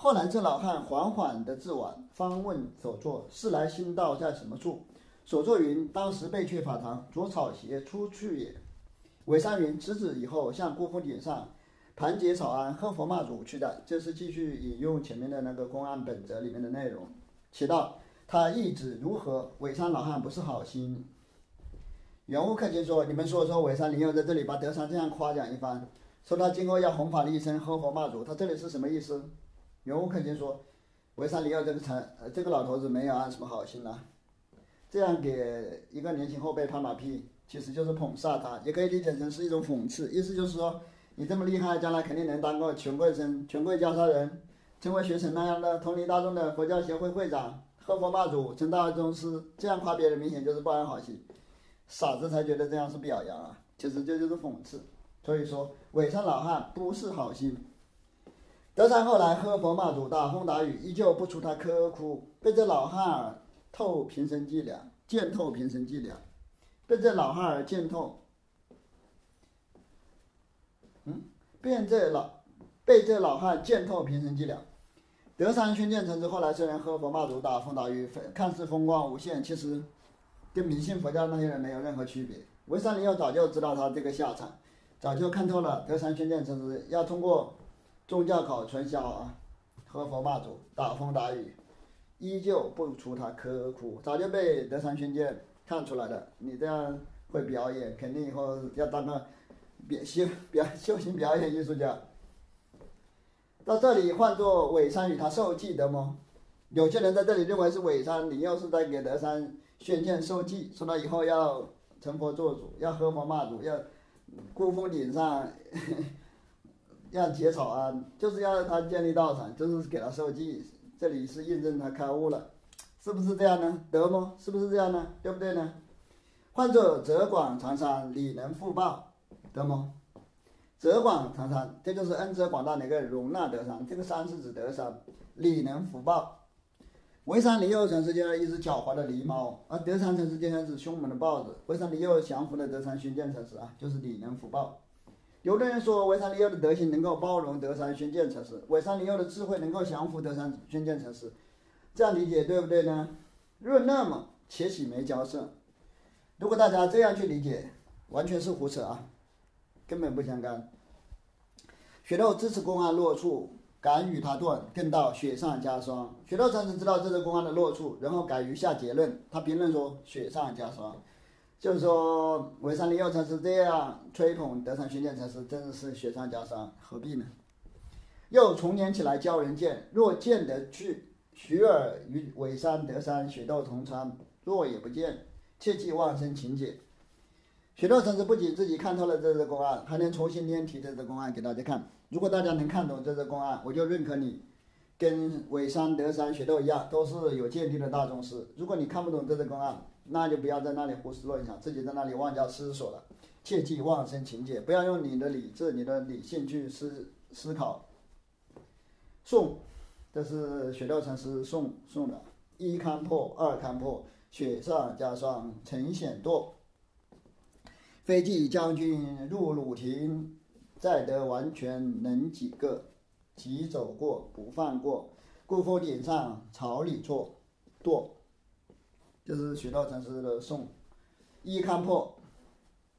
后来这老汉缓缓的自刎，方问所作：“是来新道在什么处？”所作云：“当时被却法堂，着草鞋出去也。”韦山云：“此子以后向姑父顶上盘结草庵，喝佛骂祖去的。”这是继续引用前面的那个公案本则里面的内容。其道他意旨如何？韦山老汉不是好心。原物客卿说：“你们说说，韦山林佑在这里把德山这样夸奖一番，说他今后要弘法利生，喝佛骂祖，他这里是什么意思？”原物肯定说：“为啥你要这个陈呃这个老头子没有安什么好心呢？这样给一个年轻后辈拍马屁，其实就是捧杀他，也可以理解成是一种讽刺。意思就是说，你这么厉害，将来肯定能当个权贵生、权贵教杀人，成为学成那样的统领大众的佛教协会会长，喝佛骂祖，成大宗师。这样夸别人，明显就是不安好心。傻子才觉得这样是表扬啊，其实这就是讽刺。所以说，伪山老汉不是好心。”德山后来喝佛骂祖，打风打雨，依旧不出他苛哭，被这老汉儿透平生伎俩，见透平生伎俩，被这老汉儿见透，嗯，被这老被这老汉见透平生伎俩。德山宣鉴禅师后来虽然喝佛骂祖，打风打雨，看似风光无限，其实跟迷信佛教那些人没有任何区别。维山林又早就知道他这个下场，早就看透了。德山宣鉴禅师要通过。宗教考传销啊，喝佛骂祖，打风打雨，依旧不出他刻苦，早就被德山宣鉴看出来了。你这样会表演，肯定以后要当个表修表修行表演艺术家。到这里换作伪山与他受记得吗？有些人在这里认为是伪山，你又是在给德山宣鉴受记，说他以后要成佛做主，要喝佛骂祖，要孤峰顶上。要结草庵，就是要让他建立道场，就是给他受记。这里是印证他开悟了，是不是这样呢？得吗？是不是这样呢？对不对呢？换作泽广长山，理能复报，得吗？泽广长山，这就是恩泽广大，哪个容纳德山？这个山是指德山，理能福报。潍山梨右城是就一只狡猾的狸猫，而德山城是就像是凶猛的豹子。潍山梨右降服了德山宣鉴城市啊，就是理能福报。有的人说，潍山利诱的德行能够包容德山宣鉴禅师，潍山利诱的智慧能够降服德山宣鉴禅师，这样理解对不对呢？若那么，且喜没交涉。如果大家这样去理解，完全是胡扯啊，根本不相干。雪豆支持公安落处，敢与他断，更到雪上加霜。雪豆禅师知道这是公安的落处，然后敢于下结论，他评论说雪上加霜。就是说，潍山灵佑禅师这样吹捧德山宣鉴禅师，真是雪上加霜，何必呢？又重年起来教人见，若见得去，徐尔与潍山德山雪窦同参；若也不见，切记妄生情解。雪窦禅师不仅自己看透了这则公案，还能重新拈提这则公案给大家看。如果大家能看懂这则公案，我就认可你，跟潍山德山雪窦一样，都是有见地的大宗师。如果你看不懂这则公案，那就不要在那里胡思乱想，自己在那里妄加思索了。切记妄生情结，不要用你的理智、你的理性去思思考。送，这是雪道禅师送送的：一勘破，二勘破，雪上加霜，成险堕。飞骑将军入鲁庭，再得完全能几个？即走过不放过，故夫顶上草里坐，堕。就是许道禅师的颂，一看破，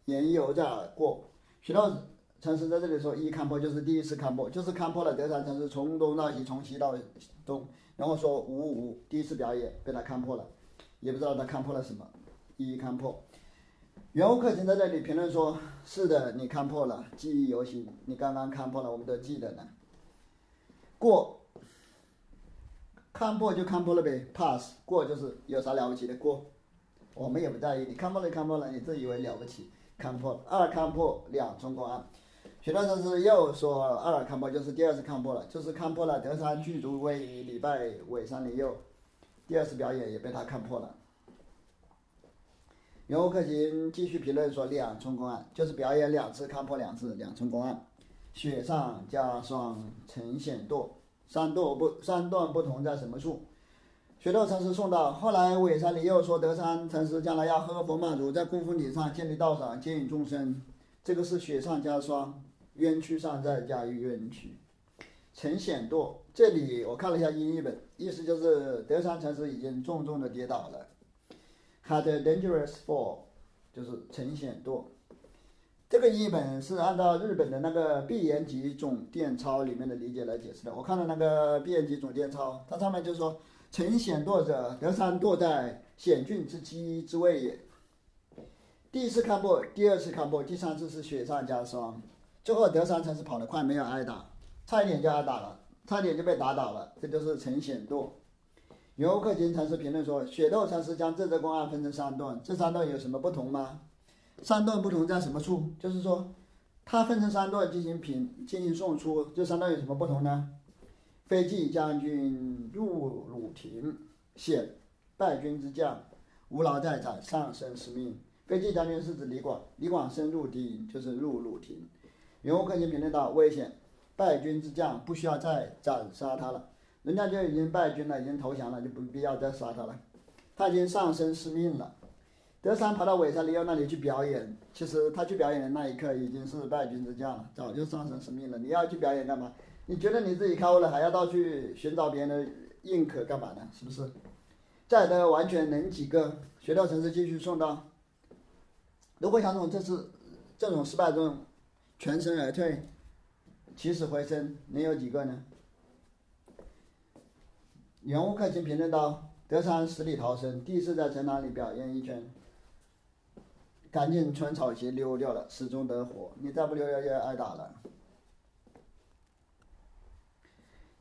言犹在耳过。许道禅师在这里说，一看破就是第一次看破，就是看破了德山禅师从东到西，从西到东，然后说无无，第一次表演被他看破了，也不知道他看破了什么，一一看破。袁无克勤在这里评论说，是的，你看破了，记忆犹新，你刚刚看破了，我们都记得呢。过。看破就看破了呗，pass 过就是有啥了不起的过，我们也不在意。你看破了看破了，你自以为了不起，看破了二看破两重公案。许多禅师又说二看破就是第二次看破了，就是看破了德山具足为礼拜尾山灵佑，第二次表演也被他看破了。袁无克勤继续评论说两重公案就是表演两次看破两次两重公案，雪上加霜成险堕。三段不三段不同在什么处？雪窦禅师送道：后来尾山里又说德山禅师将来要喝佛骂祖，在孤峰顶上建立道场，接引众生。这个是雪上加霜，冤屈上再加于冤屈。陈显堕，这里我看了一下英译本，意思就是德山禅师已经重重的跌倒了，had a dangerous fall，就是陈显堕。这个译本是按照日本的那个闭言集总殿钞里面的理解来解释的。我看了那个闭言集总殿钞，它上面就说：“陈显堕者，德山堕在险峻之机之位也。”第一次看破，第二次看破，第三次是雪上加霜。最后德山禅师跑得快，没有挨打。差一点就挨打了，差一点就被打倒了，这就是陈显堕。游客经常是评论说：“雪窦禅师将这则公案分成三段，这三段有什么不同吗？三段不同在什么处？就是说，他分成三段进行品进行送出，这三段有什么不同呢？飞骑将军入鲁庭显败军之将，无劳在斩，上身使命。飞骑将军是指李广，李广深入敌营就是入鲁庭。游克勤评论道：危险。”败军之将不需要再斩杀他了，人家就已经败军了，已经投降了，就不必要再杀他了。他已经上身失命了。德山跑到尾山里奥那里去表演，其实他去表演的那一刻已经是败军之将了，早就丧生生命了。你要去表演干嘛？你觉得你自己开悟了，还要到去寻找别人的认可干嘛呢？是不是？再的完全能几个？学到城市继续送到。如果想从这次这种失败中全身而退。起死回生能有几个呢？袁悟克勤评论道：“德山死里逃生，第一次在城南里表演一圈，赶紧穿草鞋溜掉了，始终得活。你再不溜掉就要挨打了。”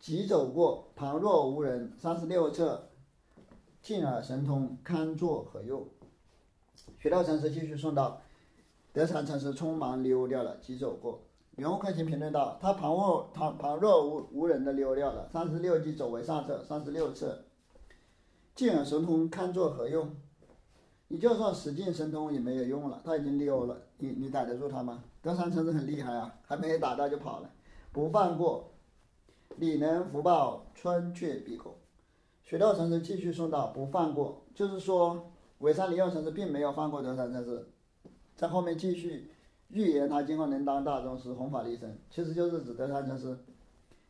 急走过，旁若无人，三十六策，进耳神通，堪作何用？学道禅师继续送道：“德山禅师匆忙溜掉了，急走过。”袁悟克勤评论道：“他旁若旁旁若无无人的溜掉了。三十六计走为上策，三十六策，进耳神通看作何用？你就算使劲神通也没有用了，他已经溜了，你你逮得住他吗？德山禅师很厉害啊，还没打到就跑了，不放过，你能福报穿却鼻孔。雪道禅师继续说道：不放过，就是说尾山灵佑禅师并没有放过德山禅师，在后面继续。”预言他今后能当大宗师，弘法利生，其实就是指德山禅师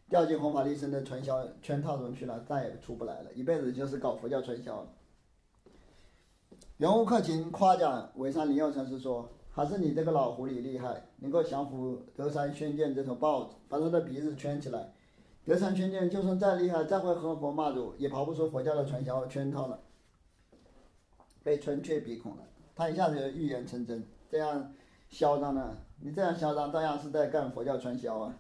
掉进弘法利生的传销圈套中去了，再也出不来了，一辈子就是搞佛教传销了。袁悟克勤夸奖韦山林佑禅师说：“还是你这个老狐狸厉害，能够降服德山宣鉴这头豹子，把他的鼻子圈起来。德山宣鉴就算再厉害，再会喝佛骂祖，也跑不出佛教的传销圈套了，被穿雀鼻孔了。他一下子就预言成真，这样。”嚣张呢？你这样嚣张，照样是在干佛教传销啊！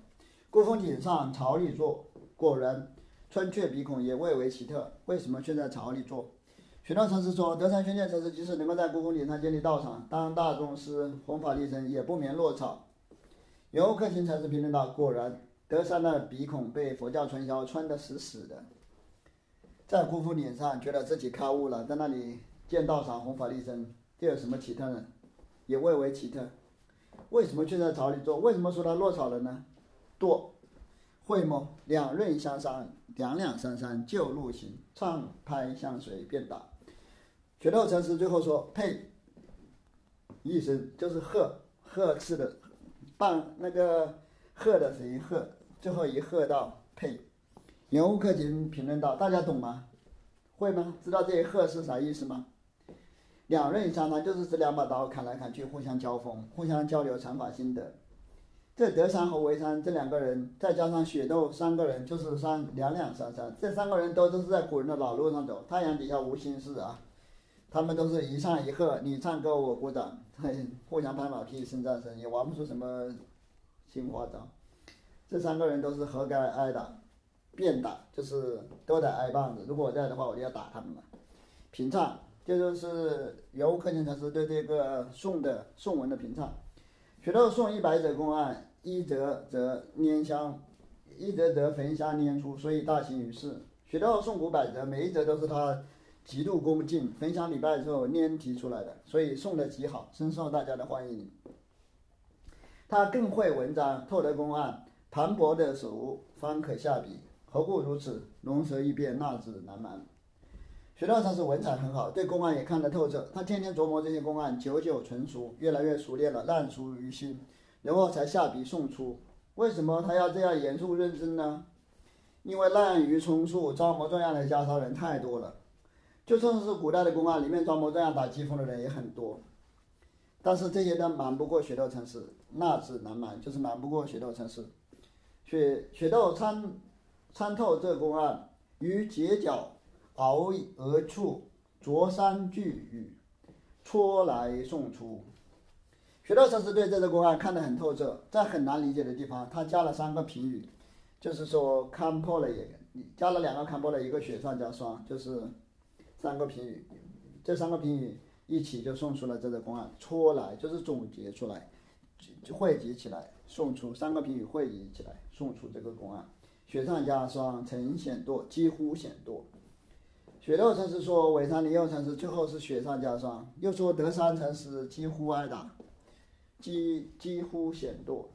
孤峰顶上朝里坐，果然穿雀鼻孔也蔚为奇特。为什么却在朝里坐？玄奘禅师说：“德山宣鉴禅师即使能够在孤峰顶上建立道场，当大宗师、弘法利生，也不免落草。”游客勤禅师评论道：“果然，德山的鼻孔被佛教传销穿得死死的，在孤峰顶上觉得自己开悟了，在那里建道场、弘法利生，这有什么奇特呢？也未为奇特。”为什么却在草里做？为什么说他落草了呢？堕，会么？两刃相伤，两两相伤，就路行，唱拍相随，便打。雪斗禅师最后说：“呸！”一声就是喝呵斥的，半那个喝的声音喝，最后一喝到呸。袁悟克勤评论道：“大家懂吗？会吗？知道这一喝是啥意思吗？”两刃相伤，就是这两把刀砍来砍去，互相交锋，互相交流禅法心得。这德山和维山这两个人，再加上雪窦三个人，就是三两两三三。这三个人都都是在古人的老路上走，太阳底下无心事啊。他们都是一唱一和，你唱歌我鼓掌，互相拍马屁，声战声，也玩不出什么新花招。这三个人都是活该挨打，便打，就是都得挨棒子。如果我在的话，我就要打他们了。平唱。这就是原物课件禅师对这个宋的宋文的评唱。学到宋一百则公案，一则则拈香，一则则焚香拈出，所以大行于世。学到宋古百则，每一则都是他极度恭敬焚香礼拜之后拈提出来的，所以送的极好，深受大家的欢迎。他更会文章，透得公案，磅礴的手方可下笔。何故如此？龙蛇一变，纳字难瞒。学道禅师文采很好，对公案也看得透彻。他天天琢磨这些公案，久久纯熟，越来越熟练了，烂熟于心。然后才下笔送出。为什么他要这样严肃认真呢？因为滥竽充数、装模作样的家杀人太多了。就算是古代的公案，里面装模作样打疾风的人也很多。但是这些都瞒不过雪窦城市，那是难瞒，就是瞒不过雪窦城市。雪雪窦参参透这公案，于结角熬而处，着山聚语，戳来送出。雪窦城市对这个公案看得很透彻，在很难理解的地方，他加了三个评语，就是说看破了也加了两个看破了，一个雪上加霜，就是三个评语，这三个评语一起就送出了这个公案，出来就是总结出来，汇集起来送出三个评语汇集起来送出这个公案，雪上加霜，成险堕，几乎险堕。雪窦城市说尾山林右城市最后是雪上加霜，又说德山城市几乎挨打。几几乎险堕，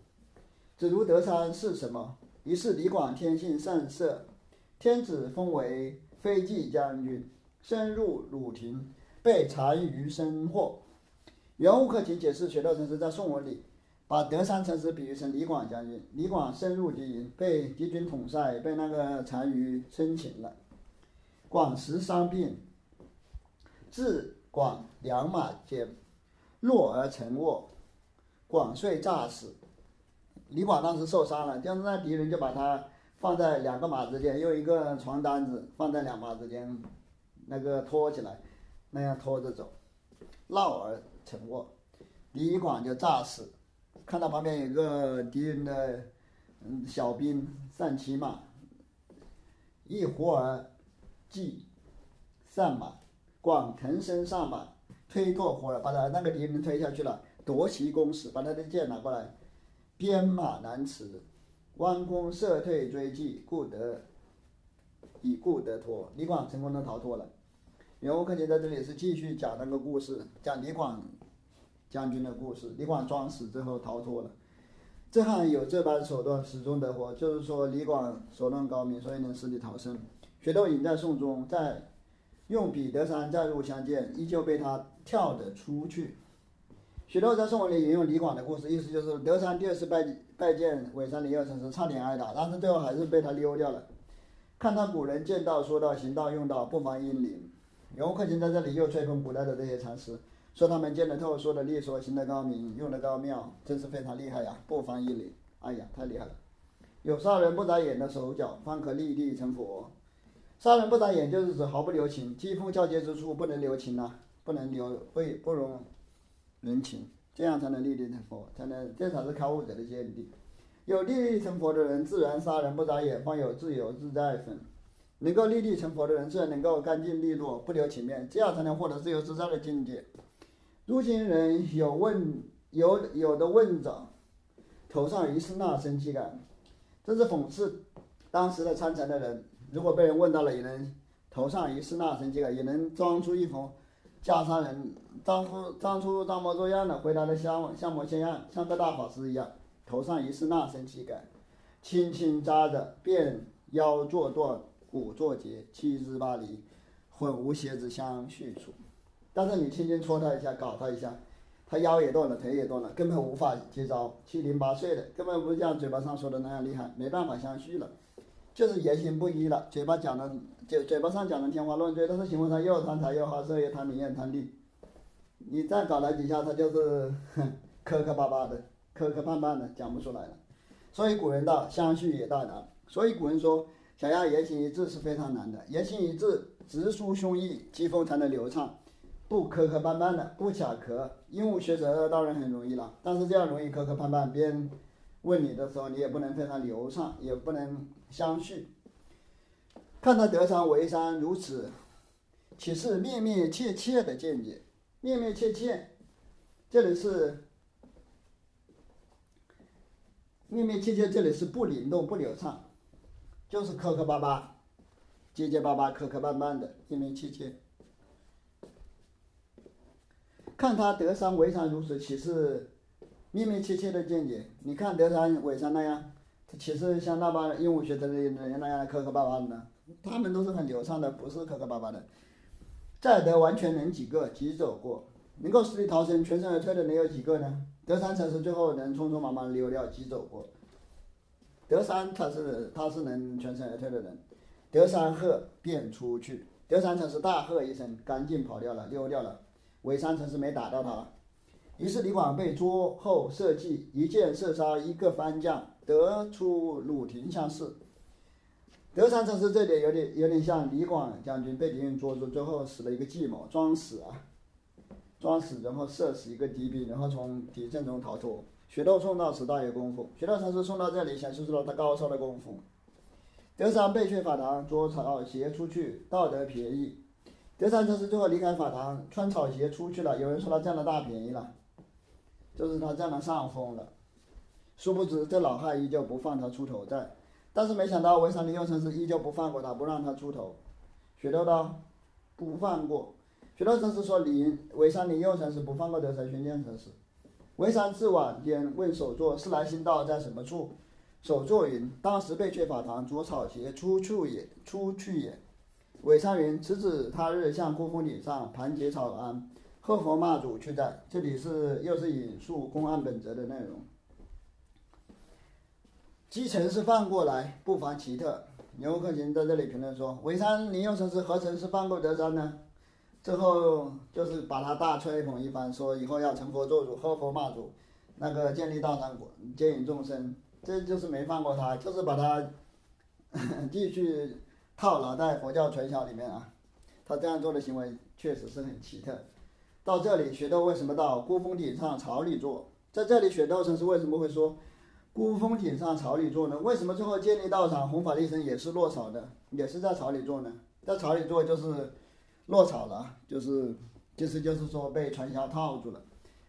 只如德山是什么？一是李广天性善射，天子封为飞骑将军，深入鲁庭，被单于生获。袁悟克请解释，雪窦城市在宋文里把德山城市比喻成李广将军，李广深入敌营，被敌军统帅被那个单于生擒了。广时伤病，自广两马间，落而成卧。广遂诈死，李广当时受伤了，就是那敌人就把他放在两个马之间，用一个床单子放在两马之间，那个拖起来，那样拖着走，绕而成卧，李广就诈死，看到旁边有个敌人的嗯小兵上骑马，一呼而即上马，广腾身上马，推过火了，把他那个敌人推下去了。夺其弓矢，把他的剑拿过来，鞭马难驰，弯弓射退追击，故得以故得脱。李广成功的逃脱了。袁悟克就在这里是继续讲那个故事，讲李广将军的故事。李广装死之后逃脱了，这汉有这般手段，始终得活。就是说李广手段高明，所以能死里逃生。雪窦隐在宋中，在用彼得山再入相见，依旧被他跳得出去。许多在宋文里引用李广的故事，意思就是德山第二次拜拜见韦山林二城时，差点挨打，但是最后还是被他溜掉了。看他古人见道说道行道用道，不妨阴灵。袁悟克在这里又吹捧古代的这些禅师，说他们见得透，说得利索，行得高明，用得高妙，真是非常厉害呀，不妨阴灵。哎呀，太厉害了！有杀人不眨眼的手脚，方可立地成佛。杀人不眨眼就是指毫不留情，疾风交接之处不能留情呐，不能留，会不容。人情，这样才能立地成佛，才能这才是开悟者的见地。有立地成佛的人，自然杀人不眨眼，方有自由自在分。能够立地成佛的人，自然能够干净利落，不留情面，这样才能获得自由自在的境界。如今人有问有有的问着，头上一丝那生气感，这是讽刺当时的参禅的人，如果被人问到了，也能头上一丝那生气感，也能装出一副袈裟人。装出装出装模作样的回答的像像模像样，像个大法师一样，头上一丝那生气感，轻轻扎着，便腰坐断，骨坐结，七枝八离，混无鞋子相续处。但是你轻轻戳他一下，搞他一下，他腰也断了，腿也断了，根本无法接招，七零八碎的，根本不像嘴巴上说的那样厉害，没办法相续了，就是言行不一了，嘴巴讲的嘴嘴巴上讲的天花乱坠，但是行为上又贪财又好色又贪名又贪利。你再搞他几下，他就是 磕磕巴巴的、磕磕绊绊的，讲不出来了。所以古人道：“相续也大难。”所以古人说：“想要言行一致是非常难的。言行一致，直抒胸臆，疾风才能流畅，不磕磕绊绊的，不卡壳。鹦鹉学舌当然很容易了，但是这样容易磕磕绊绊，别人问你的时候，你也不能非常流畅，也不能相续。看他德山为山如此，岂是面面切切的见解？面面切切，这里是面面切切，这里是不灵动、不流畅，就是磕磕巴巴、结结巴巴、磕磕绊绊的面面切切。看他德山为山如此，岂是面面切切的见解？你看德山为山那样，岂是像那帮鹦鹉学舌的人那样磕磕巴巴的呢？他们都是很流畅的，不是磕磕巴巴的。再得完全能几个，即走过，能够死里逃生、全身而退的能有几个呢？德山才是最后能匆匆忙忙溜掉、疾走过。德山他是他是能全身而退的人。德山喝便出去，德山城是大喝一声，赶紧跑掉了，溜掉了。韦山城是没打到他。于是李广被捉后设计，一箭射杀一个番将，得出鲁廷相视。德山城是这里有点有点像李广将军被敌人捉住，最后使了一个计谋，装死啊，装死然后射死一个敌兵，然后从敌阵中逃脱。雪窦送到此大有功夫，雪窦禅师送到这里显示出了他高超的功夫。德山被却法堂，着草鞋出去，道德便宜。德山禅师最后离开法堂，穿草鞋出去了。有人说他占了大便宜了，就是他占了上风了。殊不知这老汉依旧不放他出头在，但是没想到潍山灵佑禅师依旧不放过他，不让他出头。雪窦道不放过。雪窦禅师说：“你潍山灵佑禅师不放过德山宣鉴禅师。”潍山至晚间问首座：“是来心道在什么处？”首座云：“当时被却法堂，着草鞋出去也，出去也。”尾上云：“此子他日向孤峰顶上盘结草庵，贺佛骂主去在。”这里是又是引述公案本则的内容。基层是放过来，不妨奇特。牛克勤在这里评论说：“潍山灵佑禅师何曾是放过德山呢？”最后就是把他大吹捧一番，说以后要成佛做主，喝佛骂主，那个建立道场，接引众生。这就是没放过他，就是把他 继续套牢在佛教传销里面啊。他这样做的行为确实是很奇特。到这里，雪窦为什么到孤峰顶上草里坐？在这里，雪窦禅师为什么会说孤峰顶上草里坐呢？为什么最后建立道场弘法利生也是落草的，也是在草里坐呢？在草里坐就是落草了，就是就是就是说被传销套住了。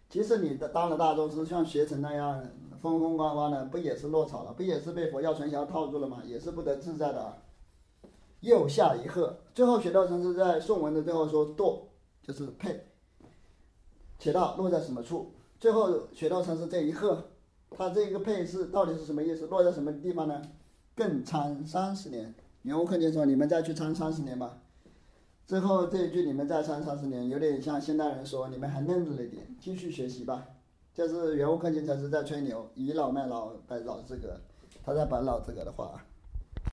其实你的当了大宗师，像学成那样。风风光光的，不也是落草了？不也是被佛教传销套住了吗？也是不得自在的。又下一鹤，最后学道禅师在宋文的最后说“堕”，就是配。且道落在什么处？最后学道禅师这一鹤，他这个配是到底是什么意思？落在什么地方呢？更参三十年。牛克勤说：“你们再去参三十年吧。”最后这一句“你们再三三十年”，有点像现代人说：“你们还嫩了点，继续学习吧。”就是袁悟空经常是在吹牛，倚老卖老摆老资格，他在摆老资格的话。